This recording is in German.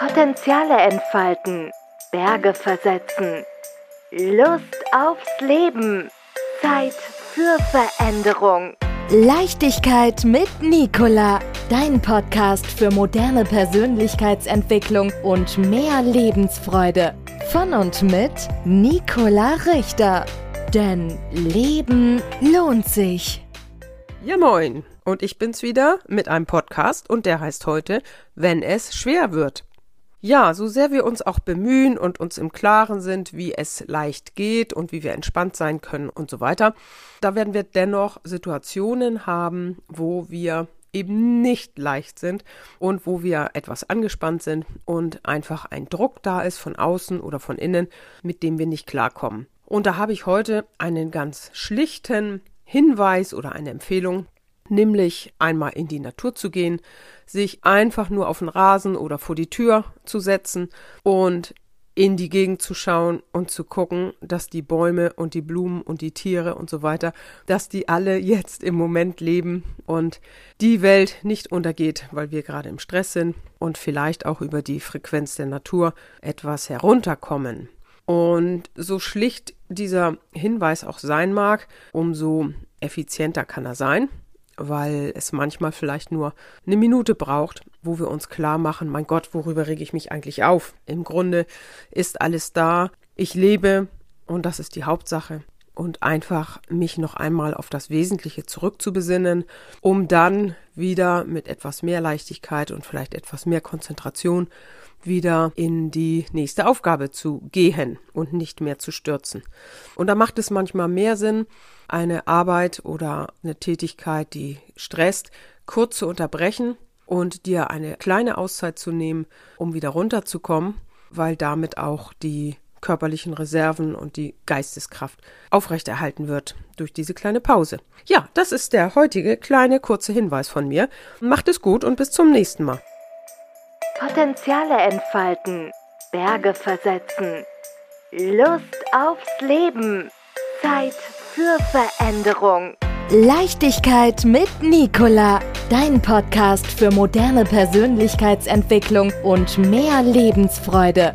Potenziale entfalten, Berge versetzen, Lust aufs Leben, Zeit für Veränderung. Leichtigkeit mit Nicola, dein Podcast für moderne Persönlichkeitsentwicklung und mehr Lebensfreude. Von und mit Nicola Richter. Denn Leben lohnt sich. Ja moin, und ich bin's wieder mit einem Podcast und der heißt heute Wenn es schwer wird. Ja, so sehr wir uns auch bemühen und uns im Klaren sind, wie es leicht geht und wie wir entspannt sein können und so weiter, da werden wir dennoch Situationen haben, wo wir eben nicht leicht sind und wo wir etwas angespannt sind und einfach ein Druck da ist von außen oder von innen, mit dem wir nicht klarkommen. Und da habe ich heute einen ganz schlichten Hinweis oder eine Empfehlung, nämlich einmal in die Natur zu gehen, sich einfach nur auf den Rasen oder vor die Tür zu setzen und in die Gegend zu schauen und zu gucken, dass die Bäume und die Blumen und die Tiere und so weiter, dass die alle jetzt im Moment leben und die Welt nicht untergeht, weil wir gerade im Stress sind und vielleicht auch über die Frequenz der Natur etwas herunterkommen. Und so schlicht dieser Hinweis auch sein mag, umso effizienter kann er sein weil es manchmal vielleicht nur eine Minute braucht, wo wir uns klar machen, mein Gott, worüber rege ich mich eigentlich auf? Im Grunde ist alles da, ich lebe und das ist die Hauptsache. Und einfach mich noch einmal auf das Wesentliche zurückzubesinnen, um dann wieder mit etwas mehr Leichtigkeit und vielleicht etwas mehr Konzentration wieder in die nächste Aufgabe zu gehen und nicht mehr zu stürzen. Und da macht es manchmal mehr Sinn, eine Arbeit oder eine Tätigkeit, die stresst, kurz zu unterbrechen und dir eine kleine Auszeit zu nehmen, um wieder runterzukommen, weil damit auch die körperlichen Reserven und die Geisteskraft aufrechterhalten wird durch diese kleine Pause. Ja, das ist der heutige kleine kurze Hinweis von mir. Macht es gut und bis zum nächsten Mal. Potenziale entfalten, Berge versetzen, Lust aufs Leben, Zeit für Veränderung. Leichtigkeit mit Nicola, dein Podcast für moderne Persönlichkeitsentwicklung und mehr Lebensfreude.